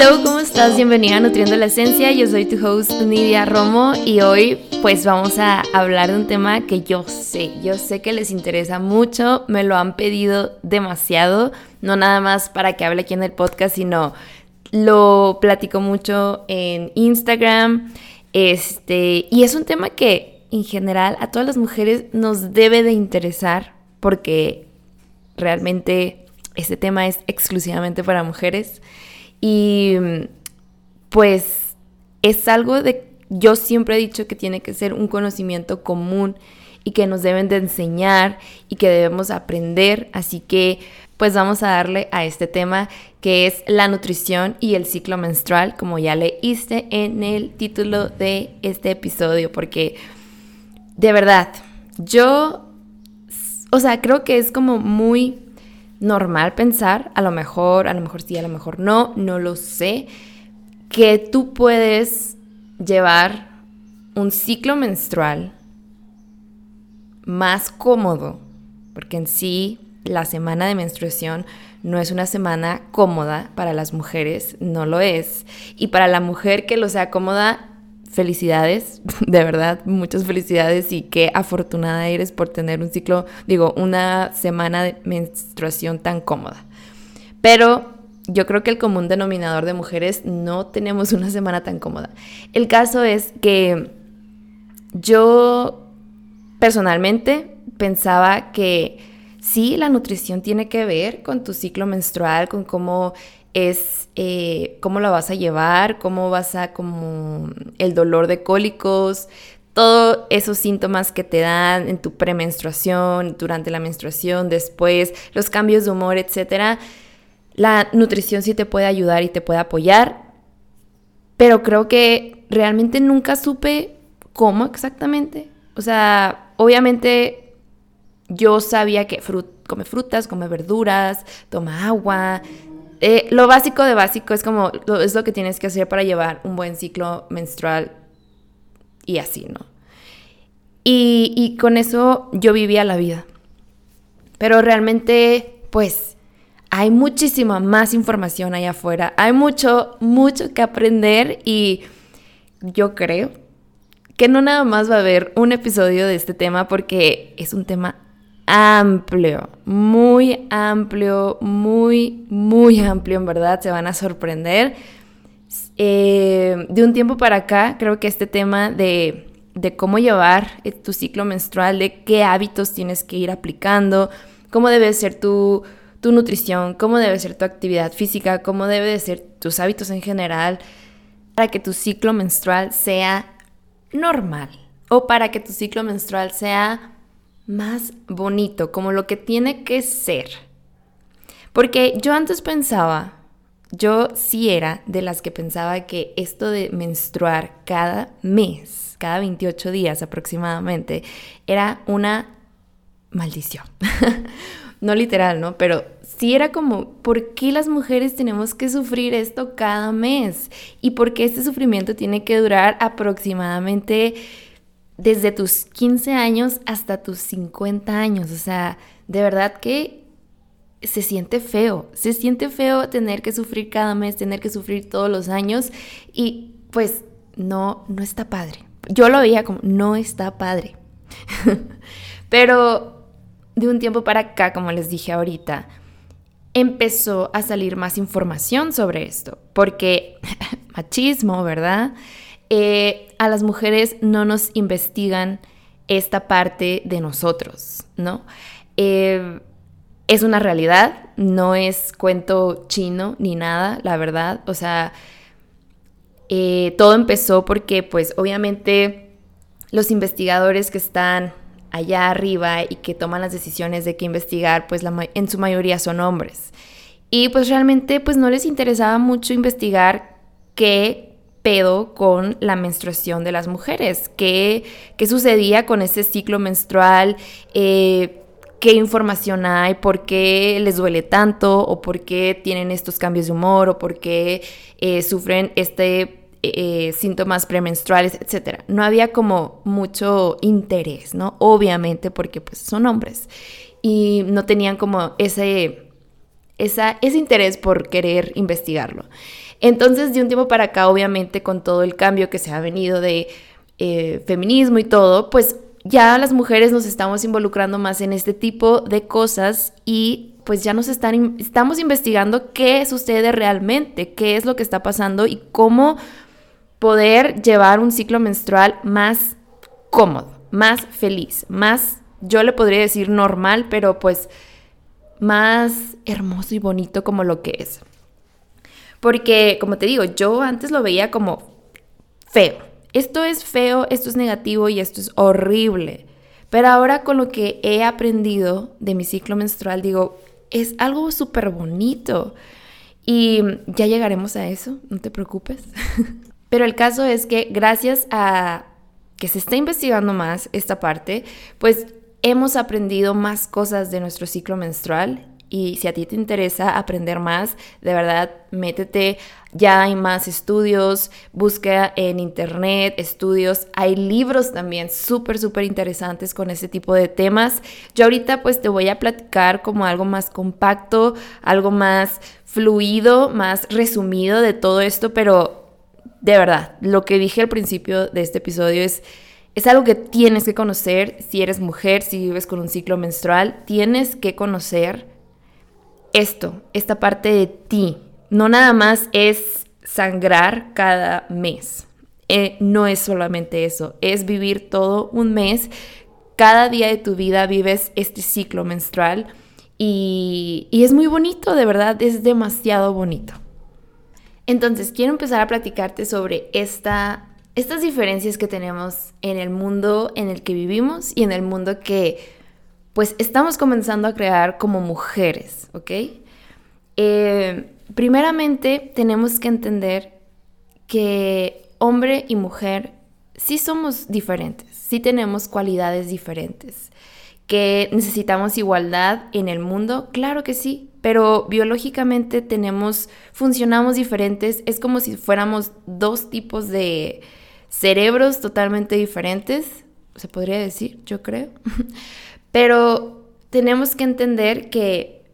Hello, ¿cómo estás? Bienvenida a Nutriendo la Esencia. Yo soy tu host Nidia Romo y hoy pues vamos a hablar de un tema que yo sé, yo sé que les interesa mucho, me lo han pedido demasiado, no nada más para que hable aquí en el podcast, sino lo platico mucho en Instagram. Este, y es un tema que en general a todas las mujeres nos debe de interesar porque realmente este tema es exclusivamente para mujeres. Y pues es algo de, yo siempre he dicho que tiene que ser un conocimiento común y que nos deben de enseñar y que debemos aprender. Así que pues vamos a darle a este tema que es la nutrición y el ciclo menstrual, como ya leíste en el título de este episodio, porque de verdad, yo, o sea, creo que es como muy normal pensar, a lo mejor, a lo mejor sí, a lo mejor no, no lo sé, que tú puedes llevar un ciclo menstrual más cómodo, porque en sí la semana de menstruación no es una semana cómoda para las mujeres, no lo es. Y para la mujer que lo sea cómoda, felicidades, de verdad, muchas felicidades y qué afortunada eres por tener un ciclo, digo, una semana de menstruación tan cómoda. Pero yo creo que el común denominador de mujeres no tenemos una semana tan cómoda. El caso es que yo personalmente pensaba que sí, la nutrición tiene que ver con tu ciclo menstrual, con cómo es, eh, cómo lo vas a llevar, cómo vas a, como el dolor de cólicos, todos esos síntomas que te dan en tu premenstruación, durante la menstruación, después, los cambios de humor, etc. La nutrición sí te puede ayudar y te puede apoyar, pero creo que realmente nunca supe cómo exactamente. O sea, obviamente yo sabía que come frutas, come verduras, toma agua, eh, lo básico de básico es como, es lo que tienes que hacer para llevar un buen ciclo menstrual y así, ¿no? Y, y con eso yo vivía la vida. Pero realmente, pues, hay muchísima más información allá afuera. Hay mucho, mucho que aprender y yo creo que no nada más va a haber un episodio de este tema porque es un tema amplio, muy amplio, muy, muy amplio, en verdad, se van a sorprender. Eh, de un tiempo para acá, creo que este tema de, de cómo llevar eh, tu ciclo menstrual, de qué hábitos tienes que ir aplicando, cómo debe ser tu, tu nutrición, cómo debe ser tu actividad física, cómo debe ser tus hábitos en general, para que tu ciclo menstrual sea normal o para que tu ciclo menstrual sea más bonito, como lo que tiene que ser. Porque yo antes pensaba, yo sí era de las que pensaba que esto de menstruar cada mes, cada 28 días aproximadamente, era una maldición. no literal, ¿no? Pero sí era como, ¿por qué las mujeres tenemos que sufrir esto cada mes? ¿Y por qué este sufrimiento tiene que durar aproximadamente desde tus 15 años hasta tus 50 años. O sea, de verdad que se siente feo. Se siente feo tener que sufrir cada mes, tener que sufrir todos los años y pues no, no está padre. Yo lo veía como, no está padre. Pero de un tiempo para acá, como les dije ahorita, empezó a salir más información sobre esto, porque machismo, ¿verdad? Eh, a las mujeres no nos investigan esta parte de nosotros, ¿no? Eh, es una realidad, no es cuento chino ni nada, la verdad. O sea, eh, todo empezó porque pues obviamente los investigadores que están allá arriba y que toman las decisiones de qué investigar, pues en su mayoría son hombres. Y pues realmente pues no les interesaba mucho investigar qué pedo con la menstruación de las mujeres. ¿Qué, qué sucedía con ese ciclo menstrual? Eh, ¿Qué información hay? ¿Por qué les duele tanto? ¿O por qué tienen estos cambios de humor? ¿O por qué eh, sufren este eh, síntomas premenstruales, etcétera. No había como mucho interés, ¿no? Obviamente porque pues son hombres y no tenían como ese esa, ese interés por querer investigarlo. Entonces, de un tiempo para acá, obviamente, con todo el cambio que se ha venido de eh, feminismo y todo, pues ya las mujeres nos estamos involucrando más en este tipo de cosas y pues ya nos están, estamos investigando qué sucede realmente, qué es lo que está pasando y cómo poder llevar un ciclo menstrual más cómodo, más feliz, más, yo le podría decir normal, pero pues más hermoso y bonito como lo que es. Porque, como te digo, yo antes lo veía como feo. Esto es feo, esto es negativo y esto es horrible. Pero ahora con lo que he aprendido de mi ciclo menstrual, digo, es algo súper bonito. Y ya llegaremos a eso, no te preocupes. Pero el caso es que gracias a que se está investigando más esta parte, pues hemos aprendido más cosas de nuestro ciclo menstrual y si a ti te interesa aprender más, de verdad, métete. Ya hay más estudios, busca en internet estudios. Hay libros también súper, súper interesantes con ese tipo de temas. Yo ahorita pues te voy a platicar como algo más compacto, algo más fluido, más resumido de todo esto, pero de verdad, lo que dije al principio de este episodio es es algo que tienes que conocer si eres mujer, si vives con un ciclo menstrual, tienes que conocer esto, esta parte de ti. No nada más es sangrar cada mes. Eh, no es solamente eso, es vivir todo un mes. Cada día de tu vida vives este ciclo menstrual y, y es muy bonito, de verdad, es demasiado bonito. Entonces, quiero empezar a platicarte sobre esta estas diferencias que tenemos en el mundo en el que vivimos y en el mundo que pues estamos comenzando a crear como mujeres, ¿ok? Eh, primeramente tenemos que entender que hombre y mujer sí somos diferentes, sí tenemos cualidades diferentes, que necesitamos igualdad en el mundo, claro que sí, pero biológicamente tenemos, funcionamos diferentes, es como si fuéramos dos tipos de, cerebros totalmente diferentes, se podría decir, yo creo. Pero tenemos que entender que,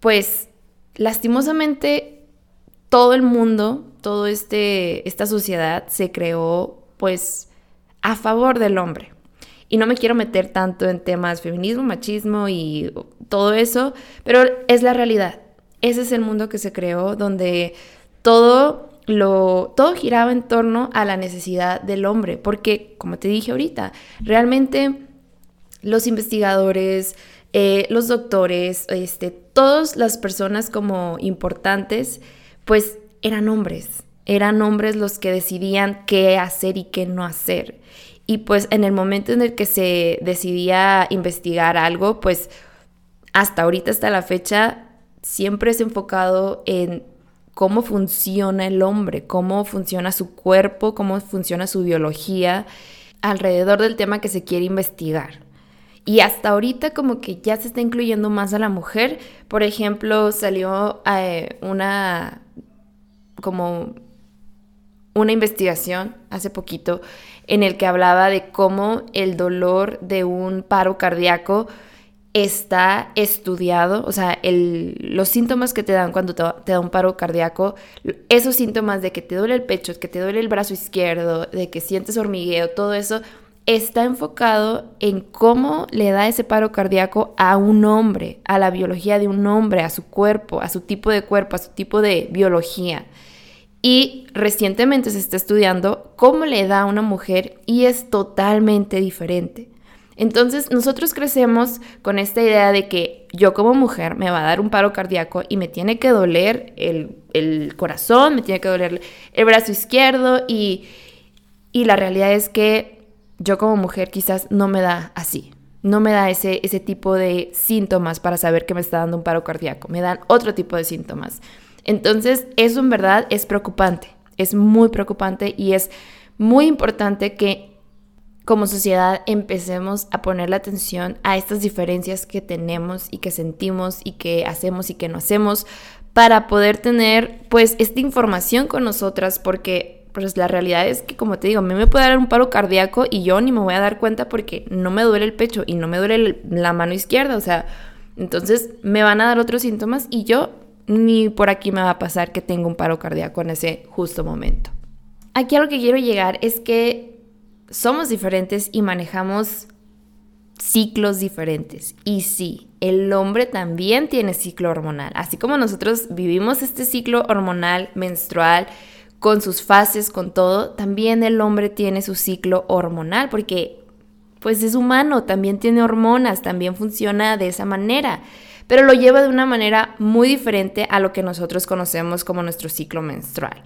pues, lastimosamente, todo el mundo, toda este, esta sociedad se creó, pues, a favor del hombre. Y no me quiero meter tanto en temas feminismo, machismo y todo eso, pero es la realidad. Ese es el mundo que se creó donde todo todo giraba en torno a la necesidad del hombre, porque, como te dije ahorita, realmente los investigadores, eh, los doctores, este, todas las personas como importantes, pues eran hombres, eran hombres los que decidían qué hacer y qué no hacer. Y pues en el momento en el que se decidía investigar algo, pues hasta ahorita, hasta la fecha, siempre es enfocado en cómo funciona el hombre, cómo funciona su cuerpo, cómo funciona su biología alrededor del tema que se quiere investigar. Y hasta ahorita como que ya se está incluyendo más a la mujer. Por ejemplo, salió eh, una como una investigación hace poquito en el que hablaba de cómo el dolor de un paro cardíaco está estudiado, o sea, los síntomas que te dan cuando te, te, da un paro cardíaco, esos síntomas de que te duele el pecho, que te duele el brazo izquierdo, de que sientes hormigueo, todo eso está enfocado en cómo le da ese paro cardíaco a un hombre, a la biología de un hombre, a su cuerpo, a su tipo de cuerpo, a su tipo de biología. Y recientemente se está estudiando cómo le da a una mujer y es totalmente diferente. Entonces nosotros crecemos con esta idea de que yo como mujer me va a dar un paro cardíaco y me tiene que doler el, corazón, me tiene que doler el brazo izquierdo y, y, la realidad es que yo como mujer quizás no me da así. No me da ese, ese tipo de síntomas para saber que me está dando un paro cardíaco. Me dan otro tipo de síntomas. Entonces, eso en verdad es preocupante. Es muy preocupante y es muy importante que como sociedad empecemos a poner la atención a estas diferencias que tenemos y que sentimos y que hacemos y que no hacemos para poder tener pues esta información con nosotras porque pues la realidad es que como te digo, a mí me puede dar un paro cardíaco y yo ni me voy a dar cuenta porque no me duele el pecho y no me duele la mano izquierda, o sea, Entonces me van a dar otros síntomas y yo ni por aquí me va a pasar que tenga un paro cardíaco en ese justo momento. Aquí a lo que quiero llegar es que somos diferentes y manejamos ciclos diferentes. Y sí, el hombre también tiene ciclo hormonal. Así como nosotros vivimos este ciclo hormonal menstrual con sus fases, con todo, también el hombre tiene su ciclo hormonal porque pues es humano, también tiene hormonas, también funciona de esa manera, pero lo lleva de una manera muy diferente a lo que nosotros conocemos como nuestro ciclo menstrual.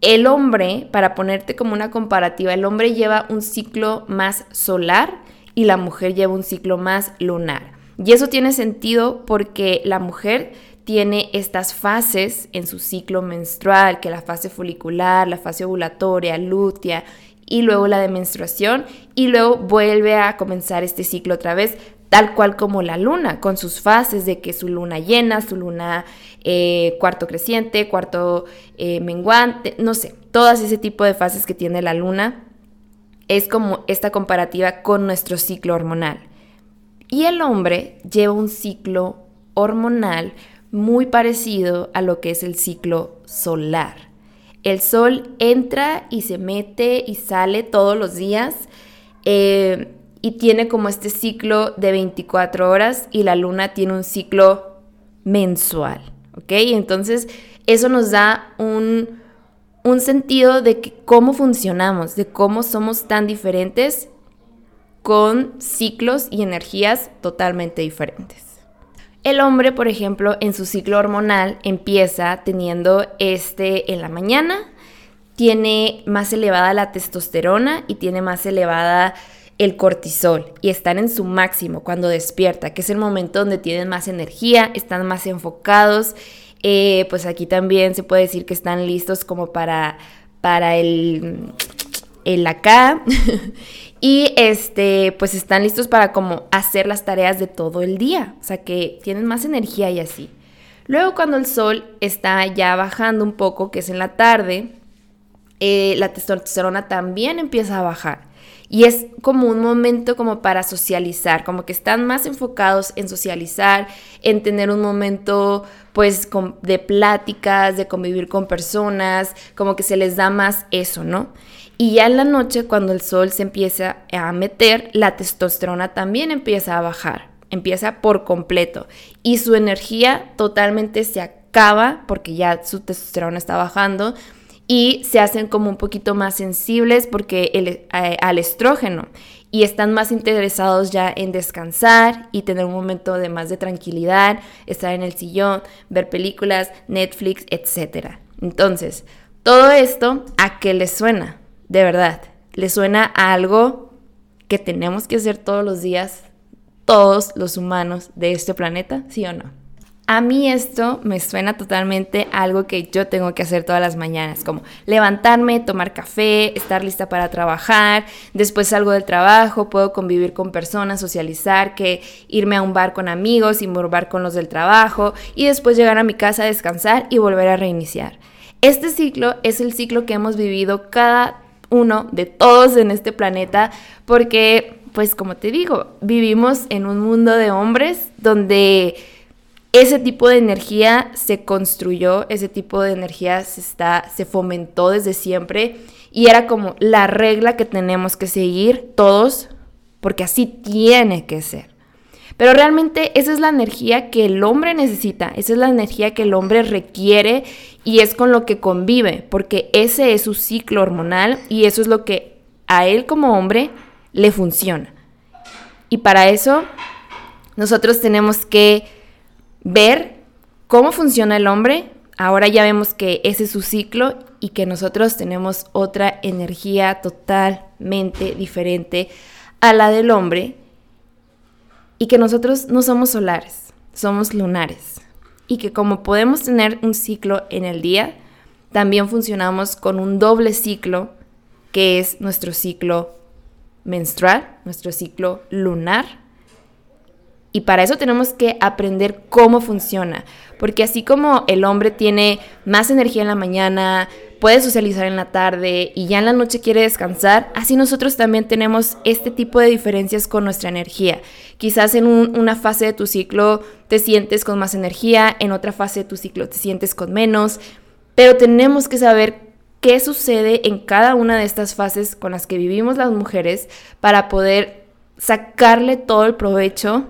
El hombre, para ponerte como una comparativa, el hombre lleva un ciclo más solar y la mujer lleva un ciclo más lunar. Y eso tiene sentido porque la mujer tiene estas fases en su ciclo menstrual, que la fase folicular, la fase ovulatoria, lútea y luego la de menstruación y luego vuelve a comenzar este ciclo otra vez tal cual como la luna, con sus fases de que su luna llena, su luna eh, cuarto creciente, cuarto eh, menguante, no sé, todas ese tipo de fases que tiene la luna es como esta comparativa con nuestro ciclo hormonal. Y el hombre lleva un ciclo hormonal muy parecido a lo que es el ciclo solar. El sol entra y se mete y sale todos los días eh, y tiene como este ciclo de 24 horas y la luna tiene un ciclo mensual, ¿ok? Entonces eso nos da un, un sentido de cómo funcionamos, de cómo somos tan diferentes con ciclos y energías totalmente diferentes. El hombre, por ejemplo, en su ciclo hormonal empieza teniendo este en la mañana, tiene más elevada la testosterona y tiene más elevada el cortisol y están en su máximo cuando despierta, que es el momento donde tienen más energía, están más enfocados eh, pues aquí también se puede decir que están listos como para, para el, el acá. y este, pues están listos para como hacer las tareas de todo el día. O sea que tienen más energía y así. Luego cuando el sol está ya bajando un poco, que es en la tarde, eh, la testosterona también empieza a bajar. Y es como un momento como para socializar, como que están más enfocados en socializar, en tener un momento pues de pláticas, de convivir con personas, como que se les da más eso, ¿no? Y ya en la noche, cuando el sol se empieza a meter, la testosterona también empieza a bajar, empieza por completo. Y su energía totalmente se acaba porque ya su testosterona está bajando y se hacen como un poquito más sensibles porque eh, al estrógeno y están más interesados ya en descansar y tener un momento de más de tranquilidad, estar en el sillón, ver películas, Netflix, etc. Entonces, todo esto, ¿a qué les suena? De verdad, ¿les suena algo que tenemos que hacer todos los días, todos los humanos de este planeta? ¿Sí o no? A mí esto me suena totalmente algo que yo tengo que hacer todas las mañanas, como levantarme, tomar café, estar lista para trabajar, después salgo del trabajo, puedo convivir con personas, socializar, que irme a un bar con amigos y morbar con los del trabajo y después llegar a mi casa a descansar y volver a reiniciar. Este ciclo es el ciclo que hemos vivido cada uno de todos en este planeta porque, pues como te digo, vivimos en un mundo de hombres donde ese tipo de energía se construyó, ese tipo de energía se, está, se fomentó desde siempre y era como la regla que tenemos que seguir todos porque así tiene que ser. Pero realmente esa es la energía que el hombre necesita, esa es la energía que el hombre requiere y es con lo que convive, porque ese es su ciclo hormonal y eso es lo que a él como hombre le funciona. Y para eso nosotros tenemos que ver cómo funciona el hombre. Ahora ya vemos que ese es su ciclo y que nosotros tenemos otra energía totalmente diferente a la del hombre y que nosotros no somos solares, somos lunares. Y que como podemos tener un ciclo en el día, también funcionamos con un doble ciclo que es nuestro ciclo menstrual, nuestro ciclo lunar y para eso tenemos que aprender cómo funciona. Porque así como el hombre tiene más energía en la mañana, puede socializar en la tarde y ya en la noche quiere descansar, así nosotros también tenemos este tipo de diferencias con nuestra energía. Quizás en una fase de tu ciclo te sientes con más energía, en otra fase de tu ciclo te sientes con menos, pero tenemos que saber qué sucede en cada una de estas fases con las que vivimos las mujeres para poder sacarle todo el provecho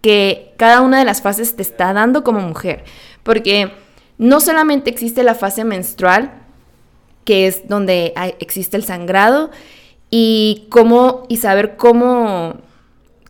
que cada una de las fases te está dando como mujer. Porque no solamente existe la fase menstrual, que es donde existe el sangrado, y cómo, y saber cómo,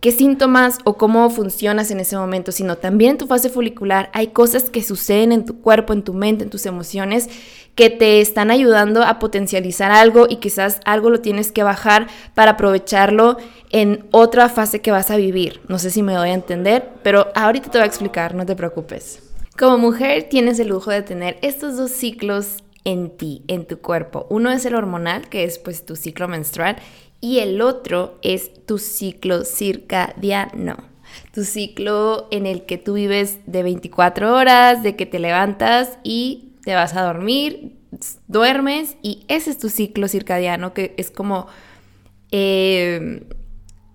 qué síntomas o cómo funcionas en ese momento, sino también en tu fase folicular hay cosas que suceden en tu cuerpo, en tu mente, en tus emociones, que te están ayudando a potencializar algo y quizás algo lo tienes que bajar para aprovecharlo en otra fase que vas a vivir. No sé si me doy a entender, pero ahorita te voy a explicar, no te preocupes. Como mujer tienes el lujo de tener estos dos ciclos en ti, en tu cuerpo. Uno es el hormonal, que es pues tu ciclo menstrual, y el otro es tu ciclo circadiano. Tu ciclo en el que tú vives de 24 horas, de que te levantas y te vas a dormir, duermes y ese es tu ciclo circadiano que es como eh,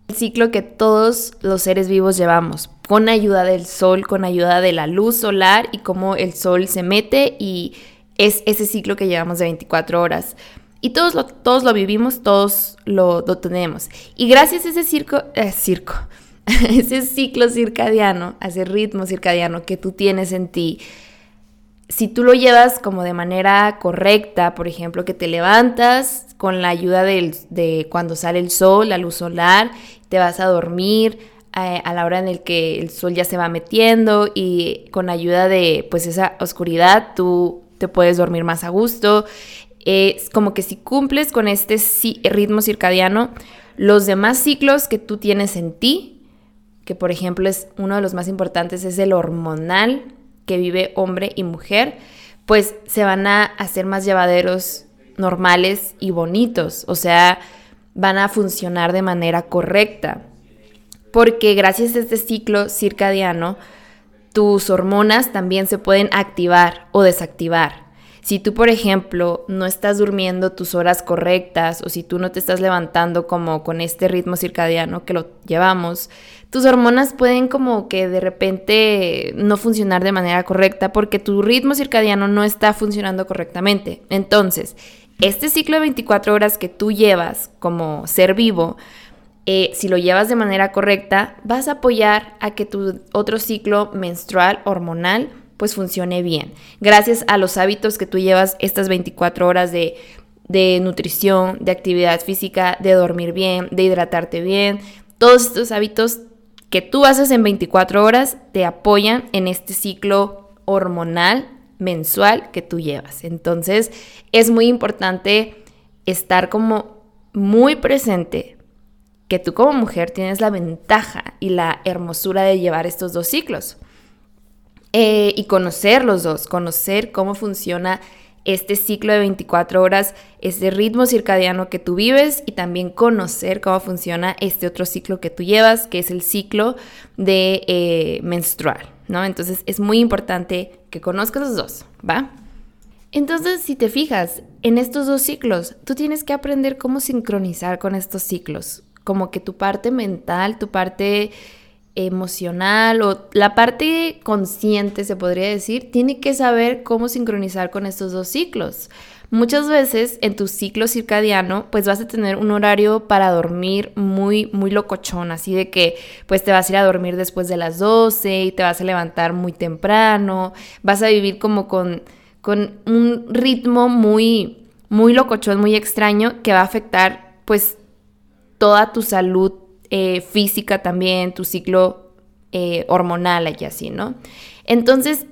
el ciclo que todos los seres vivos llevamos, con ayuda del sol, con ayuda de la luz solar y cómo el sol se mete y es ese ciclo que llevamos de 24 horas. Y todos lo, todos lo vivimos, todos lo, tenemos. Y gracias a ese circo, eh, circo, ese ciclo circadiano, a ese ritmo circadiano que tú tienes en ti, si tú lo llevas como de manera correcta, por ejemplo, que te levantas con la ayuda de cuando sale el sol, la luz solar, te vas a dormir eh, a la hora en el que el sol ya se va metiendo y con ayuda de pues esa oscuridad tú te puedes dormir más a gusto. Es como que si cumples con este ritmo circadiano, los demás ciclos que tú tienes en ti, que por ejemplo es uno de los más importantes, es el hormonal, que vive hombre y mujer, pues se van a hacer más llevaderos normales y bonitos, o sea, van a funcionar de manera correcta. Porque gracias a este ciclo circadiano, tus hormonas también se pueden activar o desactivar. Si tú, por ejemplo, no estás durmiendo tus horas correctas o si tú no te estás levantando como con este ritmo circadiano que lo llevamos, tus hormonas pueden como que de repente no funcionar de manera correcta porque tu ritmo circadiano no está funcionando correctamente. Entonces, este ciclo de 24 horas que tú llevas como ser vivo, eh, si lo llevas de manera correcta, vas a apoyar a que tu otro ciclo menstrual hormonal pues funcione bien. Gracias a los hábitos que tú llevas estas 24 horas de, de nutrición, de actividad física, de dormir bien, de hidratarte bien, todos estos hábitos que tú haces en 24 horas te apoyan en este ciclo hormonal mensual que tú llevas. Entonces es muy importante estar como muy presente que tú como mujer tienes la ventaja y la hermosura de llevar estos dos ciclos. Eh, y conocer los dos, conocer cómo funciona este ciclo de 24 horas, ese ritmo circadiano que tú vives y también conocer cómo funciona este otro ciclo que tú llevas, que es el ciclo de eh, menstrual, ¿no? Entonces es muy importante que conozcas los dos, ¿va? Entonces, si te fijas en estos dos ciclos, tú tienes que aprender cómo sincronizar con estos ciclos, como que tu parte mental, tu parte emocional o la parte consciente, se podría decir, tiene que saber cómo sincronizar con estos dos ciclos. Muchas veces en tu ciclo circadiano, pues vas a tener un horario para dormir muy, muy locochón, así de que pues te vas a ir a dormir después de las 12 y te vas a levantar muy temprano, vas a vivir como con, con un ritmo muy, muy locochón, muy extraño que va a afectar pues toda tu salud eh, física también, tu ciclo eh, hormonal y así, ¿no? Entonces,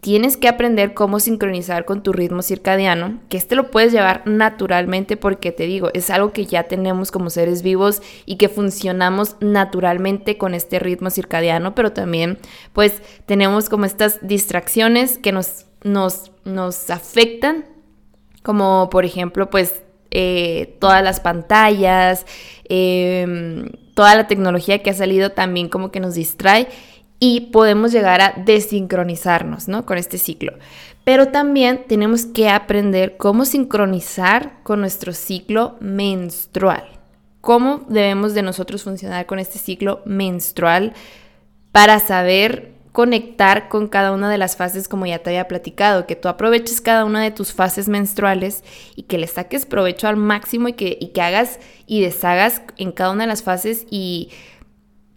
tienes que aprender cómo sincronizar con tu ritmo circadiano, que este lo puedes llevar naturalmente porque te digo, es algo que ya tenemos como seres vivos y que funcionamos naturalmente con este ritmo circadiano, pero también pues tenemos como estas distracciones que nos, nos, nos afectan, como por ejemplo pues eh, todas las pantallas, em, toda la tecnología que ha salido también como que nos distrae y podemos llegar a desincronizarnos, ¿no? Con este ciclo. Pero también tenemos que aprender cómo sincronizar con nuestro ciclo menstrual. Cómo debemos de nosotros funcionar con este ciclo menstrual para saber conectar con cada una de las fases como ya te había platicado, que tú aproveches cada una de tus fases menstruales y que le saques provecho al máximo y que, y que hagas y deshagas en cada una de las fases y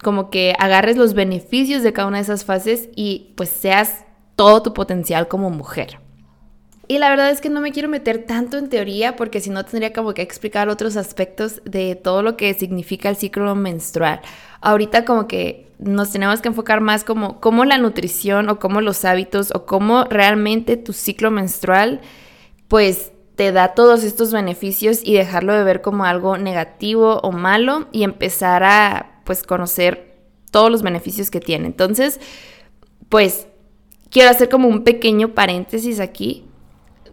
como que agarres los beneficios de cada una de esas fases y pues seas todo tu potencial como mujer. Y la verdad es que no me quiero meter tanto en teoría porque si no tendría como que explicar otros aspectos de todo lo que significa el ciclo menstrual. Ahorita como que nos tenemos que enfocar más como cómo la nutrición o cómo los hábitos o cómo realmente tu ciclo menstrual pues te da todos estos beneficios y dejarlo de ver como algo negativo o malo y empezar a pues conocer todos los beneficios que tiene. Entonces, pues quiero hacer como un pequeño paréntesis aquí.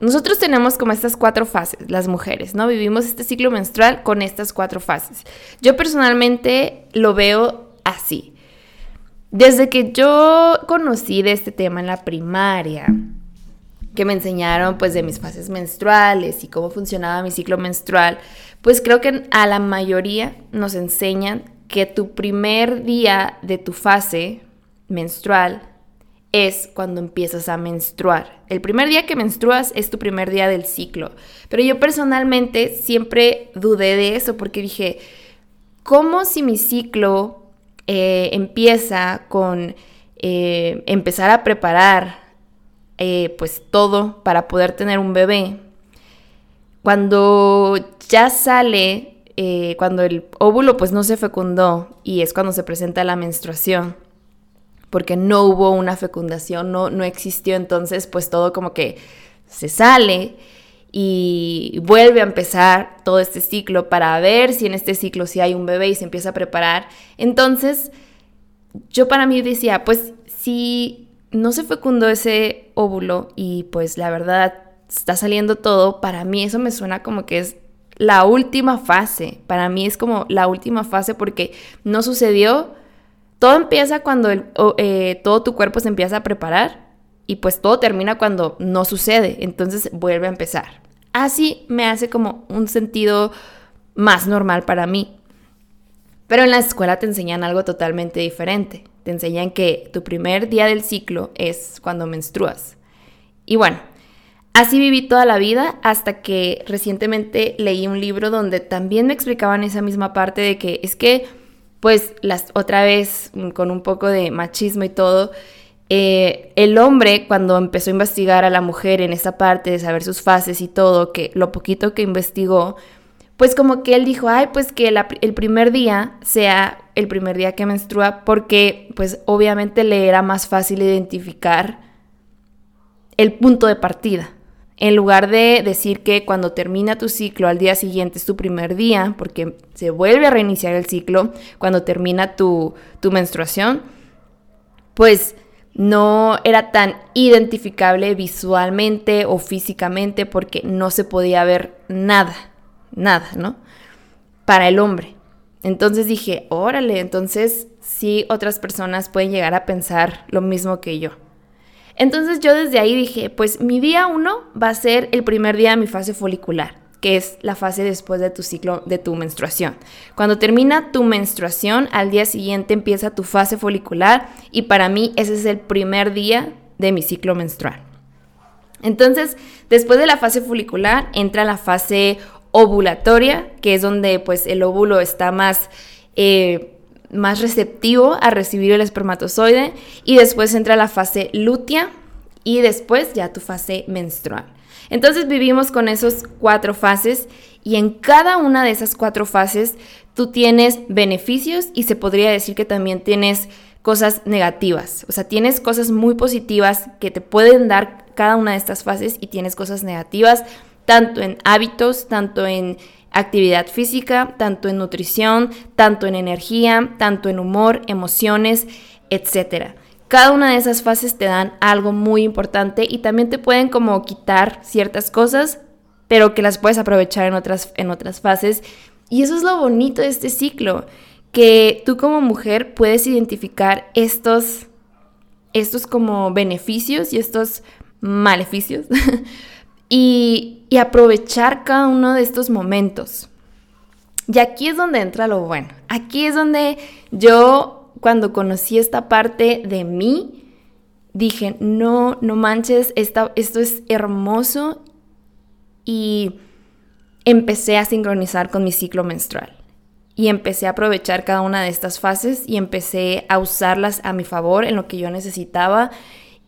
Nosotros tenemos como estas cuatro fases, las mujeres, ¿no? Vivimos este ciclo menstrual con estas cuatro fases. Yo personalmente lo veo así. Desde que yo conocí de este tema en la primaria, que me enseñaron pues de mis fases menstruales y cómo funcionaba mi ciclo menstrual, pues creo que a la mayoría nos enseñan que tu primer día de tu fase menstrual es cuando empiezas a menstruar. El primer día que menstruas es tu primer día del ciclo. Pero yo personalmente siempre dudé de eso porque dije, ¿cómo si mi ciclo eh, empieza con eh, empezar a preparar eh, pues todo para poder tener un bebé? Cuando ya sale cuando el óvulo pues no se fecundó y es cuando se presenta la menstruación, porque no hubo una fecundación, no, no existió, entonces pues todo como que se sale y vuelve a empezar todo este ciclo para ver si en este ciclo si hay un bebé y se empieza a preparar. Entonces, yo para mí decía, pues si no se fecundó ese óvulo y pues la verdad está saliendo todo, para mí eso me suena como que es la última fase. Para mí es como la última fase porque no sucedió. Todo empieza cuando eh, todo tu cuerpo se empieza a preparar y pues todo termina cuando no sucede. Entonces vuelve a empezar. Así me hace como un sentido más normal para mí. Pero en la escuela te enseñan algo totalmente diferente. Te enseñan que tu primer día del ciclo es cuando menstruas. Y bueno, Así viví toda la vida hasta que recientemente leí un libro donde también me explicaban esa misma parte de que es que, pues, las, otra vez con un poco de machismo y todo, eh, el hombre cuando empezó a investigar a la mujer en esa parte de saber sus fases y todo, que lo poquito que investigó, pues como que él dijo, ay, pues que el primer día sea el primer día que menstrua, porque pues obviamente le era más fácil identificar el punto de partida. En lugar de decir que cuando termina tu ciclo al día siguiente es tu primer día, porque se vuelve a reiniciar el ciclo cuando termina tu, tu menstruación, pues no era tan identificable visualmente o físicamente porque no se podía ver nada, nada, ¿no? Para el hombre. Entonces dije, órale, entonces sí otras personas pueden llegar a pensar lo mismo que yo. Entonces yo desde ahí dije, pues mi día uno va a ser el primer día de mi fase folicular, que es la fase después de tu ciclo, de tu menstruación. Cuando termina tu menstruación, al día siguiente empieza tu fase folicular y para mí ese es el primer día de mi ciclo menstrual. Entonces, después de la fase folicular entra la fase ovulatoria, que es donde pues el óvulo está más... Eh, más receptivo a recibir el espermatozoide y después entra la fase lútea y después ya tu fase menstrual. Entonces vivimos con esos cuatro fases y en cada una de esas cuatro fases tú tienes beneficios y se podría decir que también tienes cosas negativas. O sea, tienes cosas muy positivas que te pueden dar cada una de estas fases y tienes cosas negativas tanto en hábitos, tanto en actividad física, tanto en nutrición, tanto en energía, tanto en humor, emociones, etc. Cada una de esas fases te dan algo muy importante y también te pueden como quitar ciertas cosas, pero que las puedes aprovechar en otras, en otras fases. Y eso es lo bonito de este ciclo, que tú como mujer puedes identificar estos estos como beneficios y estos maleficios y, aprovechar cada uno de estos momentos. Y aquí es donde entra lo bueno. Aquí es donde yo, cuando conocí esta parte de mí, dije, no, no manches, esto es hermoso. Y empecé a sincronizar con mi ciclo menstrual. Y empecé a aprovechar cada una de estas fases y empecé a usarlas a mi favor en lo que yo necesitaba.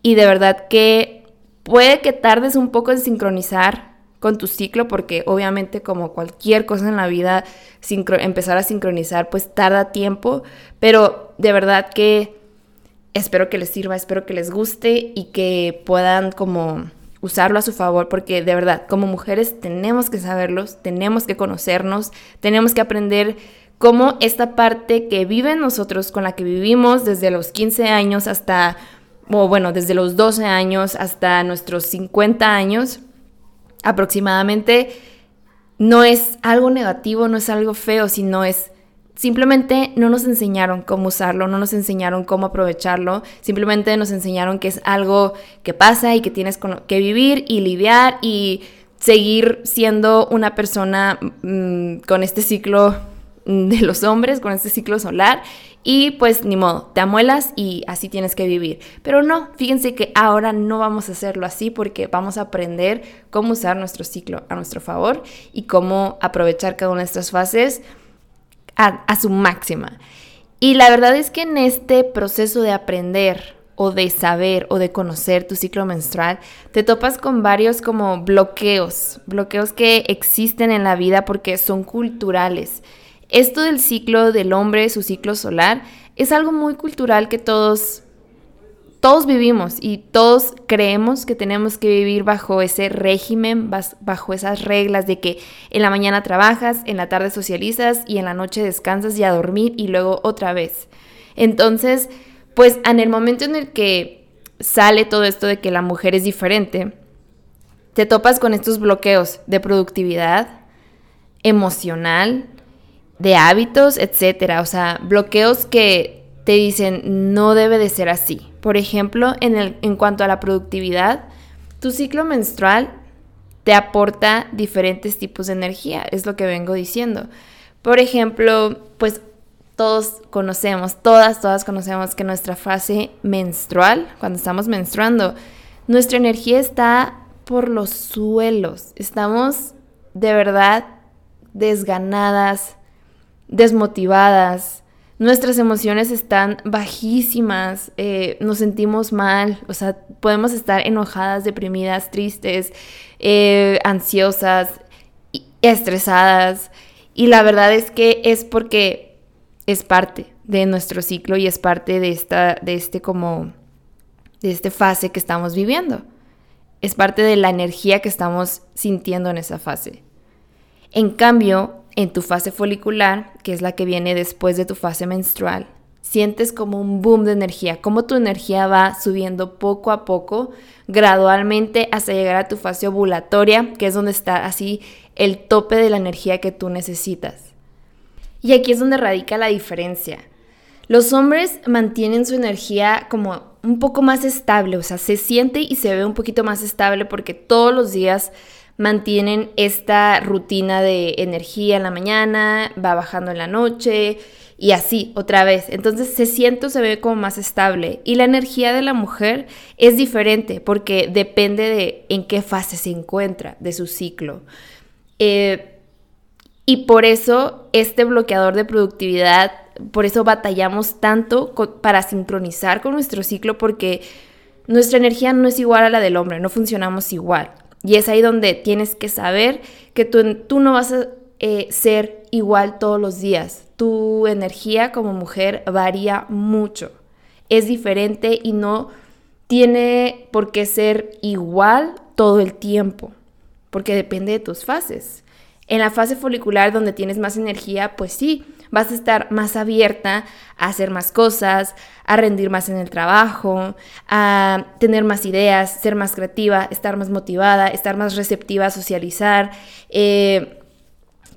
Y de verdad que puede que tardes un poco en sincronizar con tu ciclo, porque obviamente como cualquier cosa en la vida, empezar a sincronizar pues tarda tiempo, pero de verdad que espero que les sirva, espero que les guste y que puedan como usarlo a su favor, porque de verdad, como mujeres tenemos que saberlos, tenemos que conocernos, tenemos que aprender cómo esta parte que vive nosotros, con la que vivimos desde los 15 años hasta, o bueno, desde los 12 años hasta nuestros 50 años, aproximadamente, no es algo negativo, no es algo feo, sino es simplemente no nos enseñaron cómo usarlo, no nos enseñaron cómo aprovecharlo, simplemente nos enseñaron que es algo que pasa y que tienes que vivir y lidiar y seguir siendo una persona mm, con este ciclo de los hombres, con este ciclo solar y pues ni modo, te amuelas y así tienes que vivir. Pero no, fíjense que ahora no vamos a hacerlo así porque vamos a aprender cómo usar nuestro ciclo a nuestro favor y cómo aprovechar cada una de estas fases a, su máxima. Y la verdad es que en este proceso de aprender o de saber o de conocer tu ciclo menstrual, te topas con varios como bloqueos, bloqueos que existen en la vida porque son culturales. Esto del ciclo del hombre, su ciclo solar, es algo muy cultural que todos todos vivimos y todos creemos que tenemos que vivir bajo ese régimen, bajo esas reglas de que en la mañana trabajas, en la tarde socializas y en la noche descansas y a dormir y luego otra vez. Entonces, pues en el momento en el que sale todo esto de que la mujer es diferente, te topas con estos bloqueos de productividad emocional, de hábitos, etcétera. O sea, bloqueos que te dicen no debe de ser así. Por ejemplo, en, el, en cuanto a la productividad, tu ciclo menstrual te aporta diferentes tipos de energía, es lo que vengo diciendo. Por ejemplo, pues todos conocemos, todas, todas conocemos que nuestra fase menstrual, cuando estamos menstruando, nuestra energía está por los suelos. Estamos de verdad desganadas, desmotivadas, nuestras emociones están bajísimas, eh, nos sentimos mal, o sea, podemos estar enojadas, deprimidas, tristes, eh, ansiosas, estresadas. Y la verdad es que es porque es parte de nuestro ciclo y es parte de esta, de este como, de esta fase que estamos viviendo. Es parte de la energía que estamos sintiendo en esa fase. En cambio, en tu fase folicular, que es la que viene después de tu fase menstrual, sientes como un boom de energía, como tu energía va subiendo poco a poco, gradualmente hasta llegar a tu fase ovulatoria, que es donde está así el tope de la energía que tú necesitas. Y aquí es donde radica la diferencia. Los hombres mantienen su energía como un poco más estable, o sea, se siente y se ve un poquito más estable porque todos los días mantienen esta rutina de energía en la mañana, va bajando en la noche y así otra vez. Entonces se siente se ve como más estable. Y la energía de la mujer es diferente porque depende de en qué fase se encuentra de su ciclo. Eh, y por eso este bloqueador de productividad, por eso batallamos tanto para sincronizar con nuestro ciclo porque nuestra energía no es igual a la del hombre, no funcionamos igual. Y es ahí donde tienes que saber que tú, no vas a eh, ser igual todos los días. Tu energía como mujer varía mucho. Es diferente y no tiene por qué ser igual todo el tiempo, porque depende de tus fases. En la fase folicular donde tienes más energía, pues sí, vas a estar más abierta a hacer más cosas, a rendir más en el trabajo, a tener más ideas, ser más creativa, estar más motivada, estar más receptiva a socializar, eh,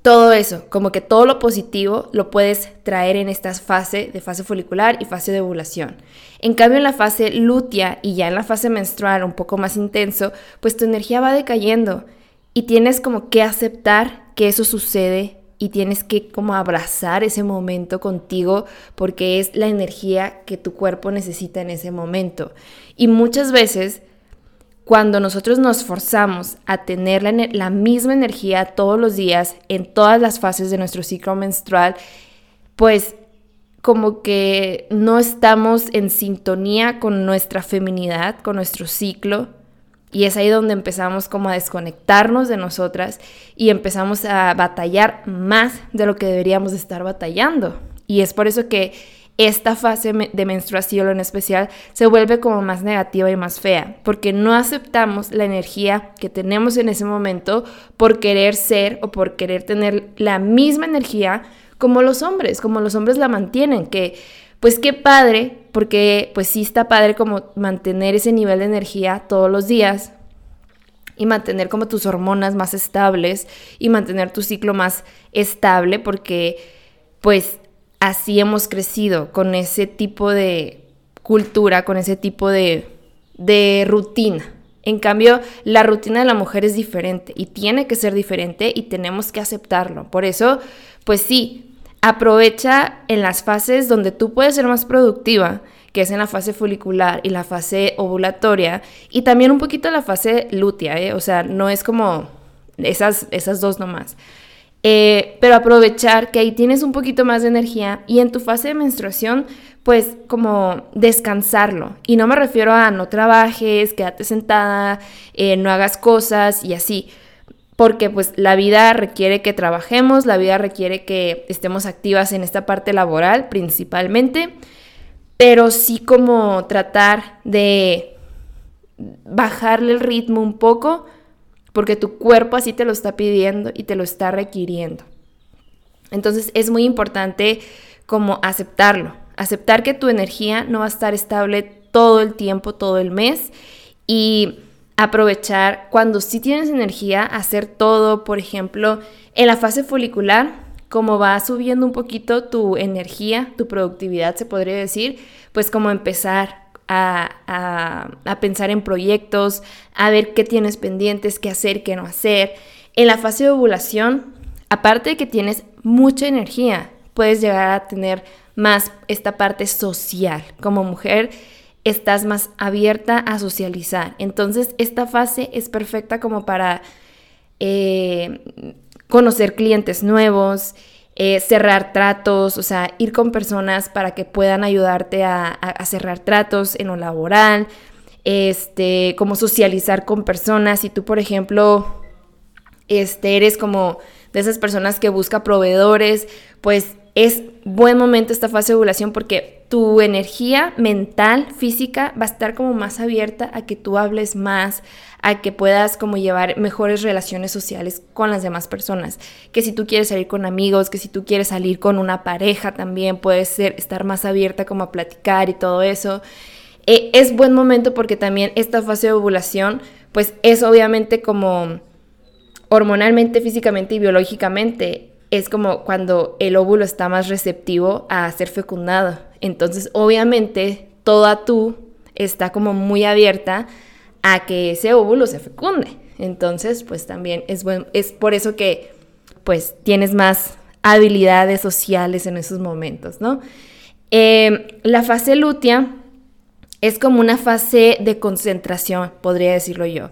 todo eso, como que todo lo positivo lo puedes traer en esta fase de fase folicular y fase de ovulación. En cambio, en la fase lútea y ya en la fase menstrual un poco más intenso, pues tu energía va decayendo y tienes como que aceptar que eso sucede y tienes que como abrazar ese momento contigo porque es la energía que tu cuerpo necesita en ese momento. Y muchas veces cuando nosotros nos forzamos a tener la, misma energía todos los días en todas las fases de nuestro ciclo menstrual, pues como que no estamos en sintonía con nuestra feminidad, con nuestro ciclo. Y es ahí donde empezamos como a desconectarnos de nosotras y empezamos a batallar más de lo que deberíamos estar batallando. Y es por eso que esta fase de menstruación en especial se vuelve como más negativa y más fea, porque no aceptamos la energía que tenemos en ese momento por querer ser o por querer tener la misma energía como los hombres, como los hombres la mantienen, que pues qué padre, porque pues sí está padre como mantener ese nivel de energía todos los días, y mantener como tus hormonas más estables y mantener tu ciclo más estable porque pues así hemos crecido con ese tipo de cultura, con ese tipo de, de rutina. En cambio, la rutina de la mujer es diferente y tiene que ser diferente y tenemos que aceptarlo. Por eso, pues sí, aprovecha en las fases donde tú puedes ser más productiva, que es en la fase folicular y la fase ovulatoria, y también un poquito la fase lútea, ¿eh? o sea, no es como esas, esas dos nomás. Eh, pero aprovechar que ahí tienes un poquito más de energía y en tu fase de menstruación, pues como descansarlo. Y no me refiero a no trabajes, quédate sentada, eh, no hagas cosas y así. Porque pues la vida requiere que trabajemos, la vida requiere que estemos activas en esta parte laboral principalmente, pero sí como tratar de bajarle el ritmo un poco porque tu cuerpo así te lo está pidiendo y te lo está requiriendo. Entonces es muy importante como aceptarlo, aceptar que tu energía no va a estar estable todo el tiempo, todo el mes y aprovechar cuando sí tienes energía, hacer todo, por ejemplo, en la fase folicular, como va subiendo un poquito tu energía, tu productividad, se podría decir, pues como empezar a, pensar en proyectos, a ver qué tienes pendientes, qué hacer, qué no hacer. En la fase de ovulación, aparte de que tienes mucha energía, puedes llegar a tener más esta parte social. Como mujer, estás más abierta a socializar. Entonces, esta fase es perfecta como para eh, conocer clientes nuevos, eh, cerrar tratos, o sea, ir con personas para que puedan ayudarte a, cerrar tratos en lo laboral, este, como socializar con personas. Si tú, por ejemplo, este, eres como de esas personas que busca proveedores, pues es buen momento esta fase de ovulación porque tu energía mental, física, va a estar como más abierta a que tú hables más, a que puedas como llevar mejores relaciones sociales con las demás personas. Que si tú quieres salir con amigos, que si tú quieres salir con una pareja también, puedes ser, estar más abierta como a platicar y todo eso. Eh, es buen momento porque también esta fase de ovulación, pues es obviamente como hormonalmente, físicamente y biológicamente es como cuando el óvulo está más receptivo a ser fecundado. Entonces, obviamente, toda tú está como muy abierta a que ese óvulo se fecunde. Entonces, pues también es, bueno, es por eso que pues tienes más habilidades sociales en esos momentos, ¿no? Em, la fase lútea es como una fase de concentración, podría decirlo yo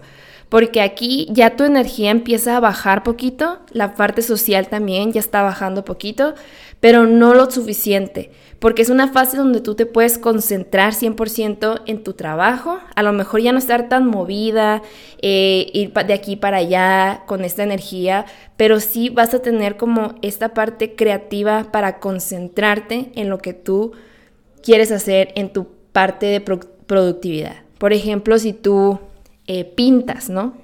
porque aquí ya tu energía empieza a bajar poquito, la parte social también ya está bajando poquito, pero no lo suficiente, porque es una fase donde tú te puedes concentrar 100% en tu trabajo, a lo mejor ya no estar tan movida, eh, ir de aquí para allá con esta energía, pero sí vas a tener como esta parte creativa para concentrarte en lo que tú quieres hacer en tu parte de productividad. Por ejemplo, si tú eh, pintas, ¿no?